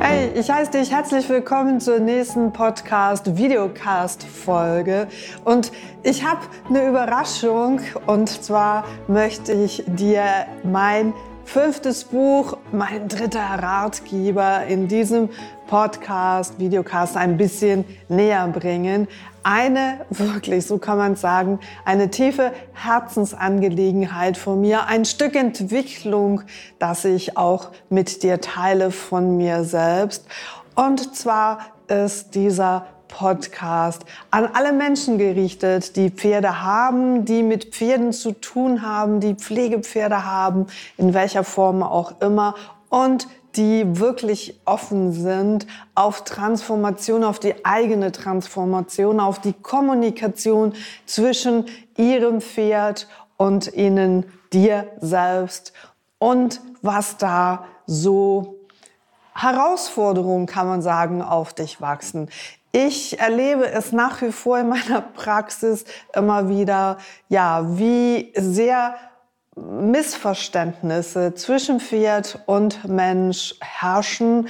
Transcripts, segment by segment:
Hey, ich heiße dich herzlich willkommen zur nächsten Podcast Videocast Folge und ich habe eine Überraschung und zwar möchte ich dir mein fünftes Buch, mein dritter Ratgeber in diesem Podcast, Videocast ein bisschen näher bringen. Eine, wirklich, so kann man sagen, eine tiefe Herzensangelegenheit von mir, ein Stück Entwicklung, das ich auch mit dir teile von mir selbst. Und zwar ist dieser Podcast an alle Menschen gerichtet, die Pferde haben, die mit Pferden zu tun haben, die Pflegepferde haben, in welcher Form auch immer und die wirklich offen sind auf Transformation, auf die eigene Transformation, auf die Kommunikation zwischen ihrem Pferd und ihnen, dir selbst und was da so Herausforderungen, kann man sagen, auf dich wachsen. Ich erlebe es nach wie vor in meiner Praxis immer wieder, ja, wie sehr Missverständnisse zwischen Pferd und Mensch herrschen,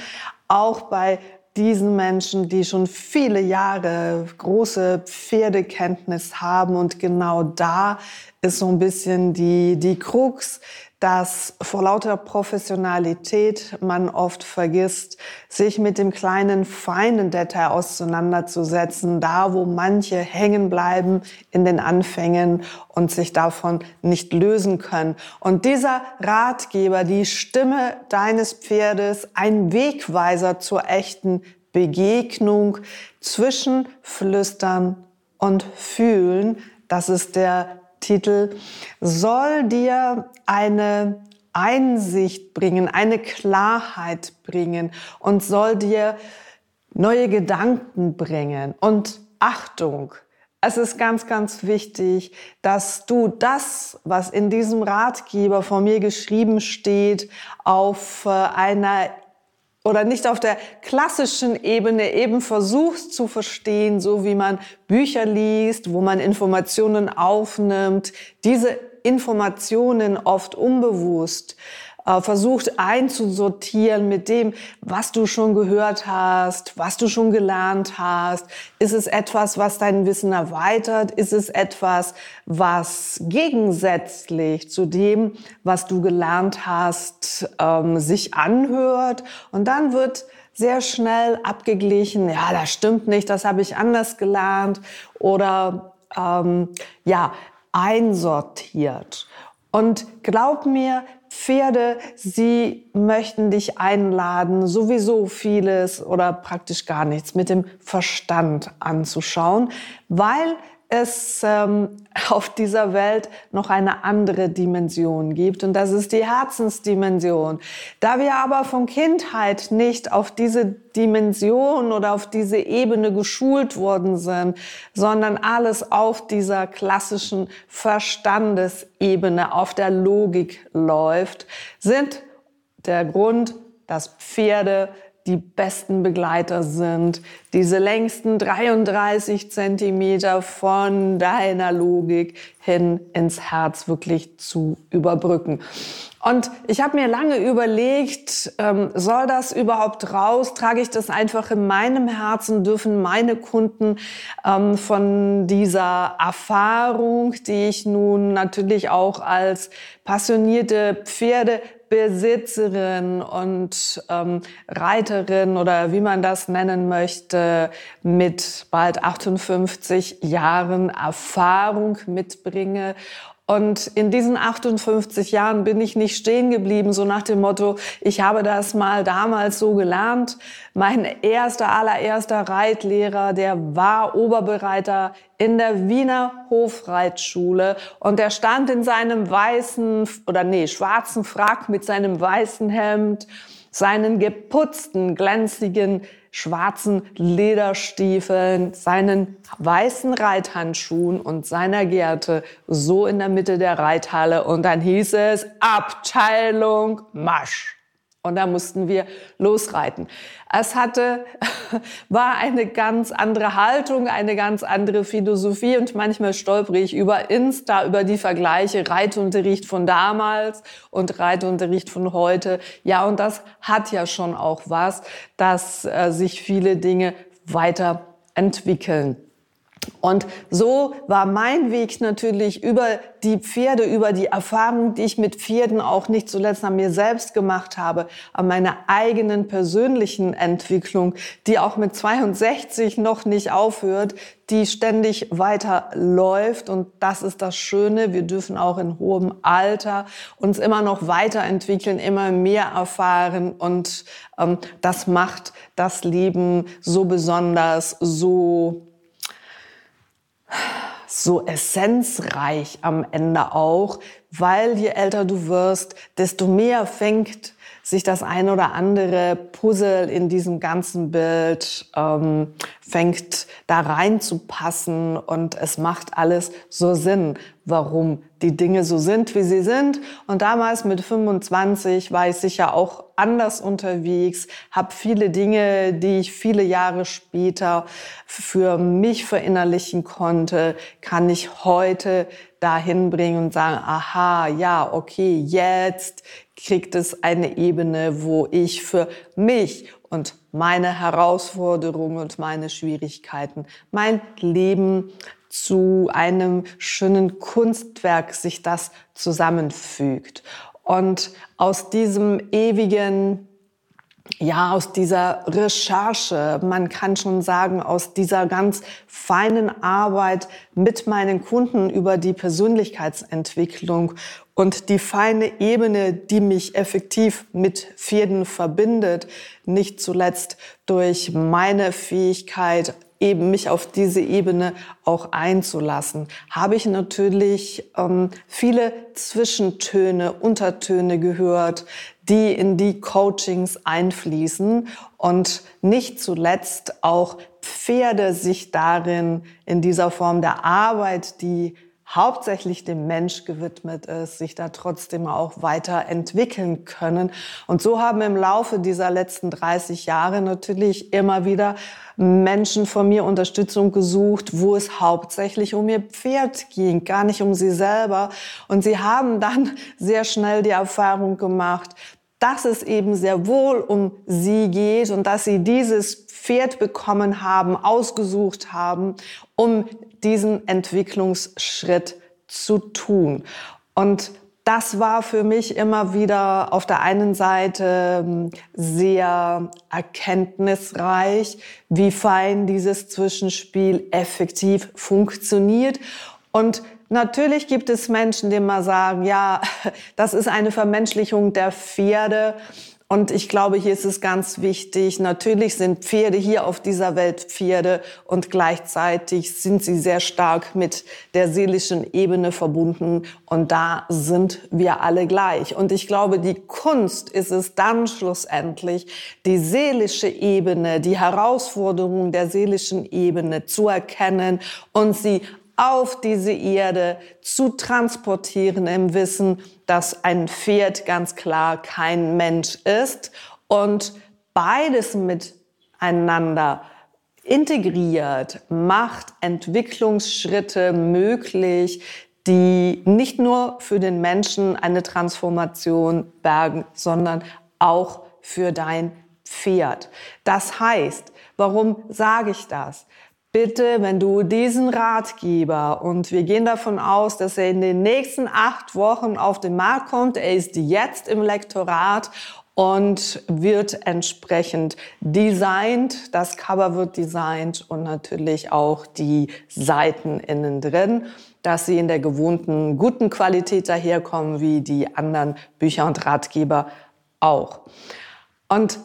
auch bei diesen Menschen, die schon viele Jahre große Pferdekenntnis haben. Und genau da ist so ein bisschen die, die Krux, dass vor lauter Professionalität man oft vergisst, sich mit dem kleinen feinen Detail auseinanderzusetzen, da wo manche hängen bleiben in den Anfängen und sich davon nicht lösen können. Und dieser Ratgeber, die Stimme deines Pferdes, ein Wegweiser zur echten Begegnung zwischen Flüstern und Fühlen, das ist der Titel, soll dir eine Einsicht bringen, eine Klarheit bringen und soll dir neue Gedanken bringen. Und Achtung, es ist ganz, ganz wichtig, dass du das, was in diesem Ratgeber von mir geschrieben steht, auf äh, einer oder nicht auf der klassischen Ebene eben versuchst zu verstehen, so wie man Bücher liest, wo man Informationen aufnimmt, diese Informationen oft unbewusst äh, versucht einzusortieren mit dem, was du schon gehört hast, was du schon gelernt hast. Ist es etwas, was dein Wissen erweitert? Ist es etwas, was gegensätzlich zu dem, was du gelernt hast, ähm, sich anhört? Und dann wird sehr schnell abgeglichen, ja, das stimmt nicht, das habe ich anders gelernt oder ähm, ja, einsortiert. Und glaub mir, Pferde, sie möchten dich einladen, sowieso vieles oder praktisch gar nichts mit dem Verstand anzuschauen, weil es ähm, auf dieser Welt noch eine andere Dimension gibt und das ist die Herzensdimension. Da wir aber von Kindheit nicht auf diese Dimension oder auf diese Ebene geschult worden sind, sondern alles auf dieser klassischen Verstandesebene, auf der Logik läuft, sind der Grund, dass Pferde die besten Begleiter sind, diese längsten 33 Zentimeter von deiner Logik hin ins Herz wirklich zu überbrücken. Und ich habe mir lange überlegt, ähm, soll das überhaupt raus? Trage ich das einfach in meinem Herzen? Dürfen meine Kunden ähm, von dieser Erfahrung, die ich nun natürlich auch als passionierte Pferde Besitzerin und ähm, Reiterin oder wie man das nennen möchte, mit bald 58 Jahren Erfahrung mitbringe und in diesen 58 Jahren bin ich nicht stehen geblieben, so nach dem Motto, ich habe das mal damals so gelernt. Mein erster, allererster Reitlehrer, der war Oberbereiter in der Wiener Hofreitschule und der stand in seinem weißen oder nee, schwarzen Frack mit seinem weißen Hemd, seinen geputzten, glänzigen schwarzen Lederstiefeln, seinen weißen Reithandschuhen und seiner Gerte so in der Mitte der Reithalle und dann hieß es Abteilung Marsch. Und da mussten wir losreiten. Es hatte, war eine ganz andere Haltung, eine ganz andere Philosophie und manchmal stolpere ich über Insta, über die Vergleiche Reitunterricht von damals und Reitunterricht von heute. Ja, und das hat ja schon auch was, dass äh, sich viele Dinge weiterentwickeln. Und so war mein Weg natürlich über die Pferde, über die Erfahrung, die ich mit Pferden auch nicht zuletzt an mir selbst gemacht habe, an meiner eigenen persönlichen Entwicklung, die auch mit 62 noch nicht aufhört, die ständig weiter läuft. Und das ist das Schöne. Wir dürfen auch in hohem Alter uns immer noch weiterentwickeln, immer mehr erfahren. Und ähm, das macht das Leben so besonders, so so essenzreich am Ende auch, weil je älter du wirst, desto mehr fängt sich das ein oder andere Puzzle in diesem ganzen Bild ähm, fängt da reinzupassen und es macht alles so Sinn, warum die Dinge so sind, wie sie sind. Und damals mit 25 war ich sicher auch anders unterwegs, habe viele Dinge, die ich viele Jahre später für mich verinnerlichen konnte, kann ich heute dahin bringen und sagen, aha, ja, okay, jetzt kriegt es eine Ebene, wo ich für mich und meine Herausforderungen und meine Schwierigkeiten, mein Leben zu einem schönen Kunstwerk sich das zusammenfügt. Und aus diesem ewigen ja, aus dieser Recherche, man kann schon sagen, aus dieser ganz feinen Arbeit mit meinen Kunden über die Persönlichkeitsentwicklung und die feine Ebene, die mich effektiv mit Pferden verbindet, nicht zuletzt durch meine Fähigkeit, eben mich auf diese Ebene auch einzulassen, habe ich natürlich ähm, viele Zwischentöne, Untertöne gehört, die in die Coachings einfließen. Und nicht zuletzt auch Pferde sich darin in dieser Form der Arbeit, die hauptsächlich dem Mensch gewidmet ist, sich da trotzdem auch weiterentwickeln können. Und so haben im Laufe dieser letzten 30 Jahre natürlich immer wieder Menschen von mir Unterstützung gesucht, wo es hauptsächlich um ihr Pferd ging, gar nicht um sie selber. Und sie haben dann sehr schnell die Erfahrung gemacht, dass es eben sehr wohl um sie geht und dass sie dieses Pferd bekommen haben, ausgesucht haben, um diesen Entwicklungsschritt zu tun. Und das war für mich immer wieder auf der einen Seite ähm, sehr erkenntnisreich, wie fein dieses Zwischenspiel effektiv funktioniert. Und Natürlich gibt es Menschen, die mal sagen, ja, das ist eine Vermenschlichung der Pferde. Und ich glaube, hier ist es ganz wichtig, natürlich sind Pferde hier auf dieser Welt Pferde und gleichzeitig sind sie sehr stark mit der seelischen Ebene verbunden und da sind wir alle gleich. Und ich glaube, die Kunst ist es dann schlussendlich, die seelische Ebene, die Herausforderung der seelischen Ebene zu erkennen und sie auf diese Erde zu transportieren im Wissen, dass ein Pferd ganz klar kein Mensch ist und beides miteinander integriert macht Entwicklungsschritte möglich, die nicht nur für den Menschen eine Transformation bergen, sondern auch für dein Pferd. Das heißt, warum sage ich das? Bitte, wenn du diesen Ratgeber und wir gehen davon aus, dass er in den nächsten acht Wochen auf den Markt kommt, er ist jetzt im Lektorat und wird entsprechend designt. Das Cover wird designt und natürlich auch die Seiten innen drin, dass sie in der gewohnten guten Qualität daherkommen, wie die anderen Bücher und Ratgeber auch. Und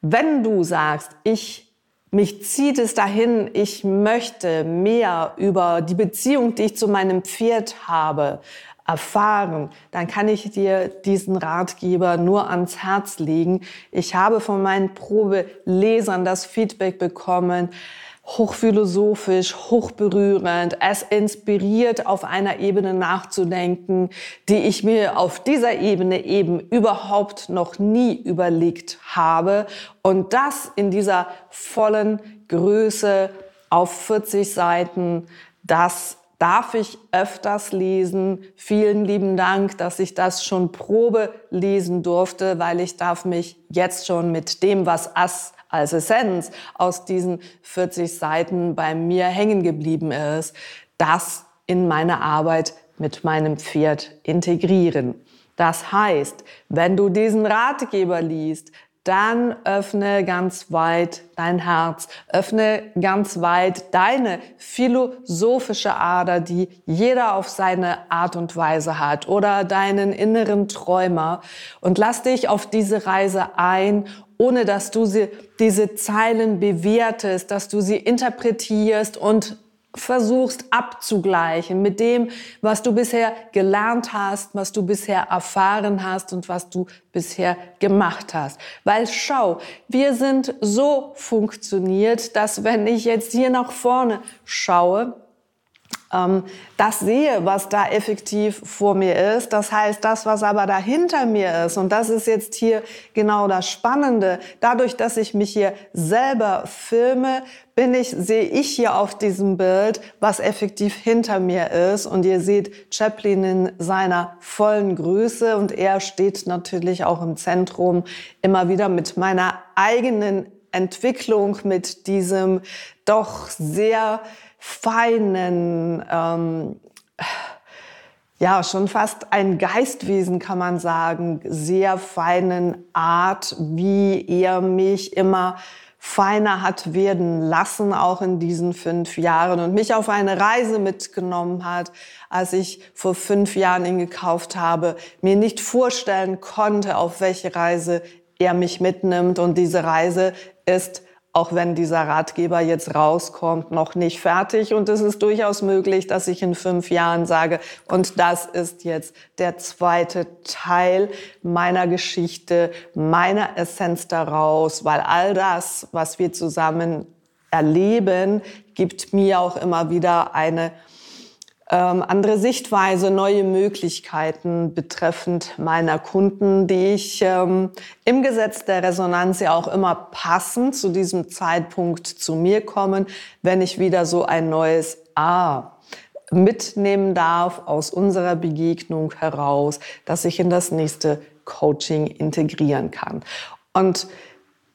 wenn du sagst, ich mich zieht es dahin, ich möchte mehr über die Beziehung, die ich zu meinem Pferd habe, erfahren, dann kann ich dir diesen Ratgeber nur ans Herz legen. Ich habe von meinen Probelesern das Feedback bekommen, hochphilosophisch, hochberührend. Es inspiriert, auf einer Ebene nachzudenken, die ich mir auf dieser Ebene eben überhaupt noch nie überlegt habe. Und das in dieser vollen Größe auf 40 Seiten, das darf ich öfters lesen. Vielen lieben Dank, dass ich das schon Probe lesen durfte, weil ich darf mich jetzt schon mit dem, was as als Essenz aus diesen 40 Seiten bei mir hängen geblieben ist, das in meine Arbeit mit meinem Pferd integrieren. Das heißt, wenn du diesen Ratgeber liest, dann öffne ganz weit dein Herz, öffne ganz weit deine philosophische Ader, die jeder auf seine Art und Weise hat, oder deinen inneren Träumer und lass dich auf diese Reise ein, ohne dass du sie, diese Zeilen bewertest, dass du sie interpretierst und versuchst abzugleichen mit dem, was du bisher gelernt hast, was du bisher erfahren hast und was du bisher gemacht hast. Weil schau, wir sind so funktioniert, dass wenn ich jetzt hier nach vorne schaue, ähm, das sehe, was da effektiv vor mir ist. Das heißt, das, was aber dahinter mir ist, und das ist jetzt hier genau das Spannende, dadurch, dass ich mich hier selber filme, bin ich, sehe ich hier auf diesem Bild, was effektiv hinter mir ist. Und ihr seht Chaplin in seiner vollen Größe und er steht natürlich auch im Zentrum immer wieder mit meiner eigenen Entwicklung, mit diesem doch sehr feinen, ähm, ja, schon fast ein Geistwesen kann man sagen, sehr feinen Art, wie er mich immer feiner hat werden lassen, auch in diesen fünf Jahren und mich auf eine Reise mitgenommen hat, als ich vor fünf Jahren ihn gekauft habe, mir nicht vorstellen konnte, auf welche Reise er mich mitnimmt. Und diese Reise ist auch wenn dieser Ratgeber jetzt rauskommt, noch nicht fertig. Und es ist durchaus möglich, dass ich in fünf Jahren sage, und das ist jetzt der zweite Teil meiner Geschichte, meiner Essenz daraus, weil all das, was wir zusammen erleben, gibt mir auch immer wieder eine ähm, andere Sichtweise, neue Möglichkeiten betreffend meiner Kunden, die ich ähm, im Gesetz der Resonanz ja auch immer passend zu diesem Zeitpunkt zu mir kommen, wenn ich wieder so ein neues A mitnehmen darf aus unserer Begegnung heraus, dass ich in das nächste Coaching integrieren kann. Und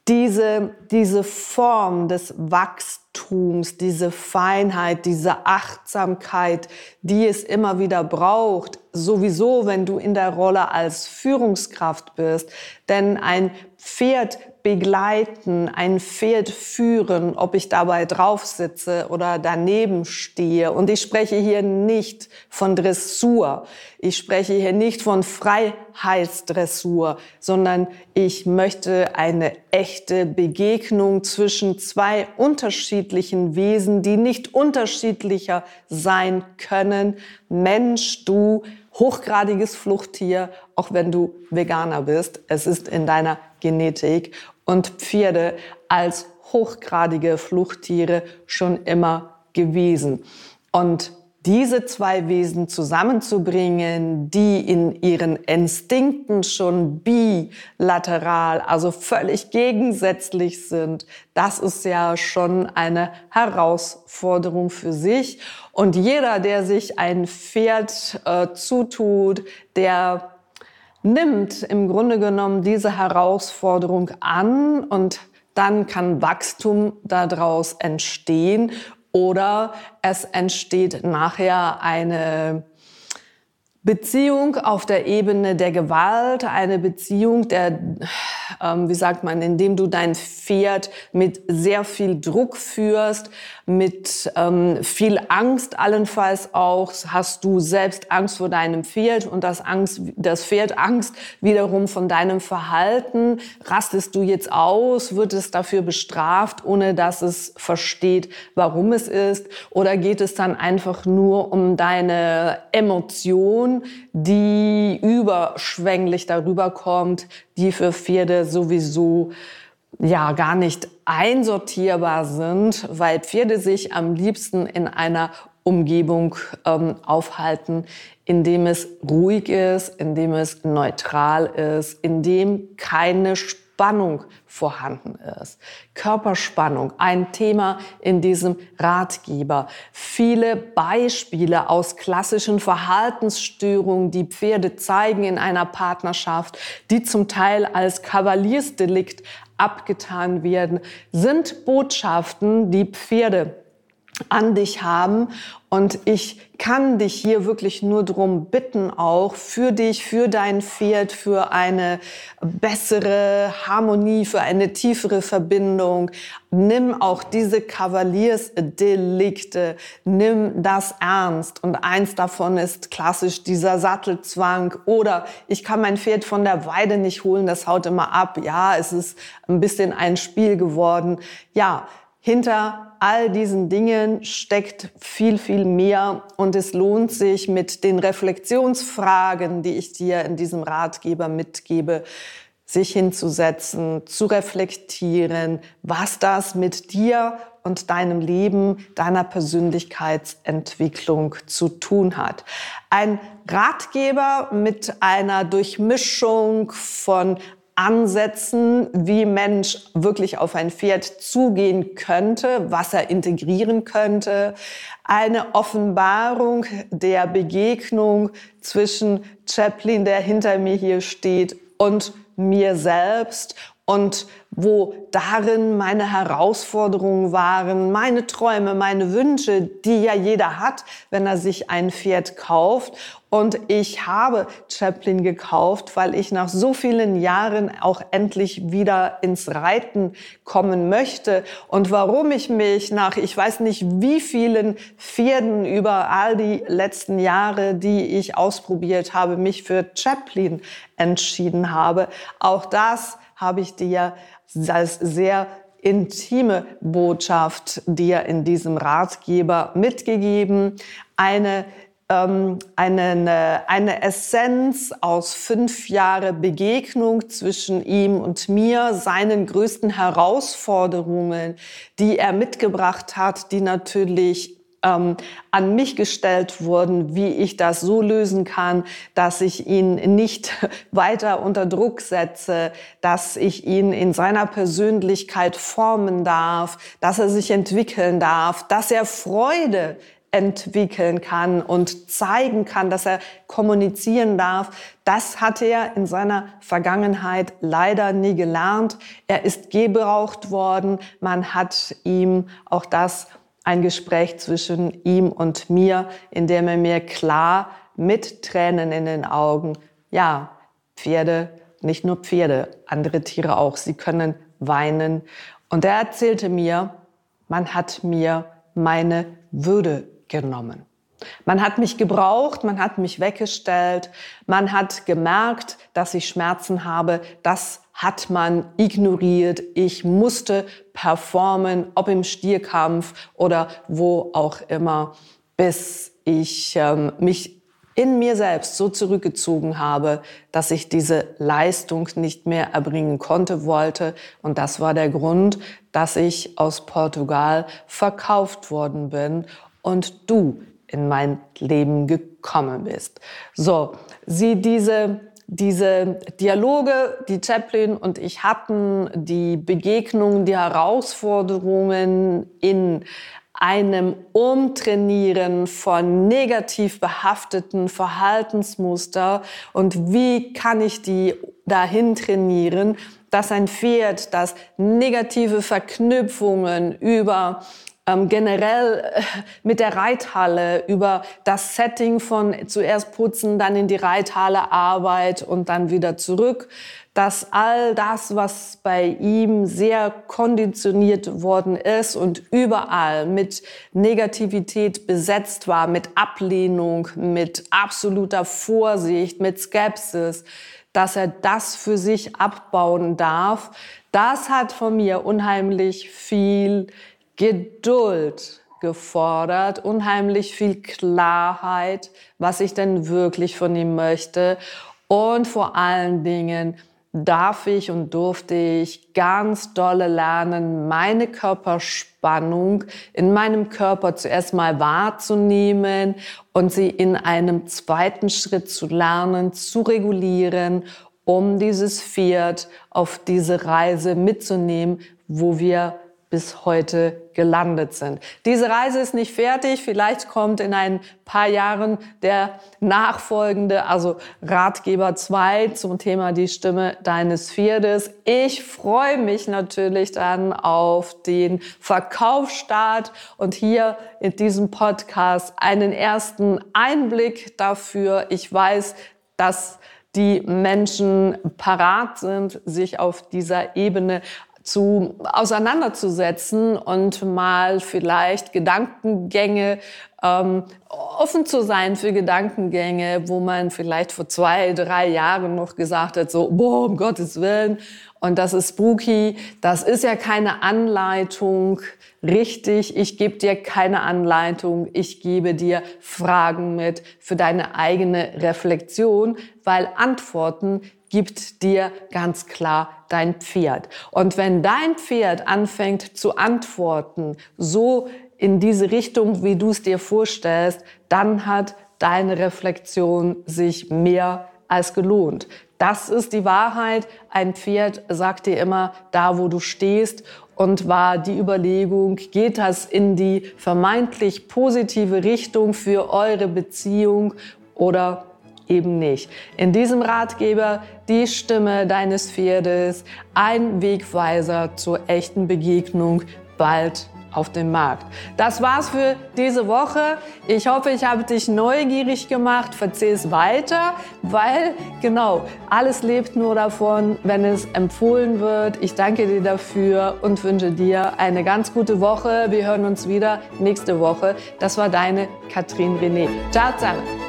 diese, diese Form des Wachstums, diese Feinheit, diese Achtsamkeit, die es immer wieder braucht, sowieso, wenn du in der Rolle als Führungskraft bist. Denn ein Pferd begleiten, ein Pferd führen, ob ich dabei drauf sitze oder daneben stehe. Und ich spreche hier nicht von Dressur. Ich spreche hier nicht von Freiheitsdressur, sondern ich möchte eine echte Begegnung zwischen zwei unterschiedlichen Wesen, die nicht unterschiedlicher sein können. Mensch, du, hochgradiges Fluchttier, auch wenn du Veganer bist. Es ist in deiner Genetik und Pferde als hochgradige Fluchttiere schon immer gewesen. Und diese zwei Wesen zusammenzubringen, die in ihren Instinkten schon bilateral, also völlig gegensätzlich sind, das ist ja schon eine Herausforderung für sich. Und jeder, der sich ein Pferd äh, zutut, der nimmt im Grunde genommen diese Herausforderung an und dann kann Wachstum daraus entstehen oder es entsteht nachher eine Beziehung auf der Ebene der Gewalt, eine Beziehung der, ähm, wie sagt man, indem du dein Pferd mit sehr viel Druck führst, mit ähm, viel Angst allenfalls auch, hast du selbst Angst vor deinem Pferd und das, Angst, das Pferd Angst wiederum von deinem Verhalten. Rastest du jetzt aus, wird es dafür bestraft, ohne dass es versteht, warum es ist? Oder geht es dann einfach nur um deine Emotion, die überschwänglich darüber kommt, die für Pferde sowieso ja gar nicht einsortierbar sind, weil Pferde sich am liebsten in einer Umgebung ähm, aufhalten, in dem es ruhig ist, in dem es neutral ist, in dem keine Spannung vorhanden ist. Körperspannung, ein Thema in diesem Ratgeber. Viele Beispiele aus klassischen Verhaltensstörungen, die Pferde zeigen in einer Partnerschaft, die zum Teil als Kavaliersdelikt abgetan werden, sind Botschaften, die Pferde an dich haben. Und ich kann dich hier wirklich nur drum bitten, auch für dich, für dein Pferd, für eine bessere Harmonie, für eine tiefere Verbindung. Nimm auch diese Kavaliersdelikte, nimm das ernst. Und eins davon ist klassisch dieser Sattelzwang oder ich kann mein Pferd von der Weide nicht holen, das haut immer ab. Ja, es ist ein bisschen ein Spiel geworden. Ja, hinter all diesen Dingen steckt viel, viel mehr und es lohnt sich mit den Reflexionsfragen, die ich dir in diesem Ratgeber mitgebe, sich hinzusetzen, zu reflektieren, was das mit dir und deinem Leben, deiner Persönlichkeitsentwicklung zu tun hat. Ein Ratgeber mit einer Durchmischung von Ansätzen, wie Mensch wirklich auf ein Pferd zugehen könnte, was er integrieren könnte. Eine Offenbarung der Begegnung zwischen Chaplin, der hinter mir hier steht, und mir selbst und wo darin meine Herausforderungen waren, meine Träume, meine Wünsche, die ja jeder hat, wenn er sich ein Pferd kauft. Und ich habe Chaplin gekauft, weil ich nach so vielen Jahren auch endlich wieder ins Reiten kommen möchte. Und warum ich mich nach, ich weiß nicht wie vielen Pferden über all die letzten Jahre, die ich ausprobiert habe, mich für Chaplin entschieden habe. Auch das habe ich dir als sehr intime Botschaft dir in diesem Ratgeber mitgegeben. Eine ähm, eine, eine Essenz aus fünf Jahre Begegnung zwischen ihm und mir, seinen größten Herausforderungen, die er mitgebracht hat, die natürlich ähm, an mich gestellt wurden, wie ich das so lösen kann, dass ich ihn nicht weiter unter Druck setze, dass ich ihn in seiner Persönlichkeit formen darf, dass er sich entwickeln darf, dass er Freude entwickeln kann und zeigen kann, dass er kommunizieren darf. Das hat er in seiner Vergangenheit leider nie gelernt. Er ist gebraucht worden. Man hat ihm auch das ein Gespräch zwischen ihm und mir, in dem er mir klar mit Tränen in den Augen, ja, Pferde, nicht nur Pferde, andere Tiere auch, sie können weinen. Und er erzählte mir, man hat mir meine Würde genommen. Man hat mich gebraucht, man hat mich weggestellt, man hat gemerkt, dass ich Schmerzen habe. Das hat man ignoriert. Ich musste performen, ob im Stierkampf oder wo auch immer, bis ich ähm, mich in mir selbst so zurückgezogen habe, dass ich diese Leistung nicht mehr erbringen konnte, wollte. Und das war der Grund, dass ich aus Portugal verkauft worden bin und du in mein Leben gekommen bist. So, sieh diese diese Dialoge, die Chaplin und ich hatten, die Begegnungen, die Herausforderungen in einem Umtrainieren von negativ behafteten Verhaltensmuster und wie kann ich die dahin trainieren, dass ein Pferd, das negative Verknüpfungen über ähm, generell äh, mit der Reithalle über das Setting von zuerst putzen, dann in die Reithalle Arbeit und dann wieder zurück, dass all das, was bei ihm sehr konditioniert worden ist und überall mit Negativität besetzt war, mit Ablehnung, mit absoluter Vorsicht, mit Skepsis, dass er das für sich abbauen darf, das hat von mir unheimlich viel Geduld gefordert, unheimlich viel Klarheit, was ich denn wirklich von ihm möchte. Und vor allen Dingen darf ich und durfte ich ganz dolle lernen, meine Körperspannung in meinem Körper zuerst mal wahrzunehmen und sie in einem zweiten Schritt zu lernen, zu regulieren, um dieses Pferd auf diese Reise mitzunehmen, wo wir bis heute gelandet sind. Diese Reise ist nicht fertig. Vielleicht kommt in ein paar Jahren der nachfolgende, also Ratgeber 2 zum Thema die Stimme deines Pferdes. Ich freue mich natürlich dann auf den Verkaufsstart und hier in diesem Podcast einen ersten Einblick dafür. Ich weiß, dass die Menschen parat sind, sich auf dieser Ebene zu auseinanderzusetzen und mal vielleicht Gedankengänge ähm, offen zu sein für Gedankengänge, wo man vielleicht vor zwei, drei Jahren noch gesagt hat, so, boah, um Gottes Willen, und das ist spooky, das ist ja keine Anleitung, richtig, ich gebe dir keine Anleitung, ich gebe dir Fragen mit für deine eigene Reflexion, weil Antworten gibt dir ganz klar dein Pferd. Und wenn dein Pferd anfängt zu antworten, so in diese Richtung, wie du es dir vorstellst, dann hat deine Reflexion sich mehr als gelohnt. Das ist die Wahrheit. Ein Pferd sagt dir immer, da wo du stehst. Und war die Überlegung, geht das in die vermeintlich positive Richtung für eure Beziehung oder eben nicht. In diesem Ratgeber die Stimme deines Pferdes, ein Wegweiser zur echten Begegnung bald auf dem Markt. Das war's für diese Woche. Ich hoffe, ich habe dich neugierig gemacht. Verzeih weiter, weil genau, alles lebt nur davon, wenn es empfohlen wird. Ich danke dir dafür und wünsche dir eine ganz gute Woche. Wir hören uns wieder nächste Woche. Das war deine Katrin René. Ciao zusammen.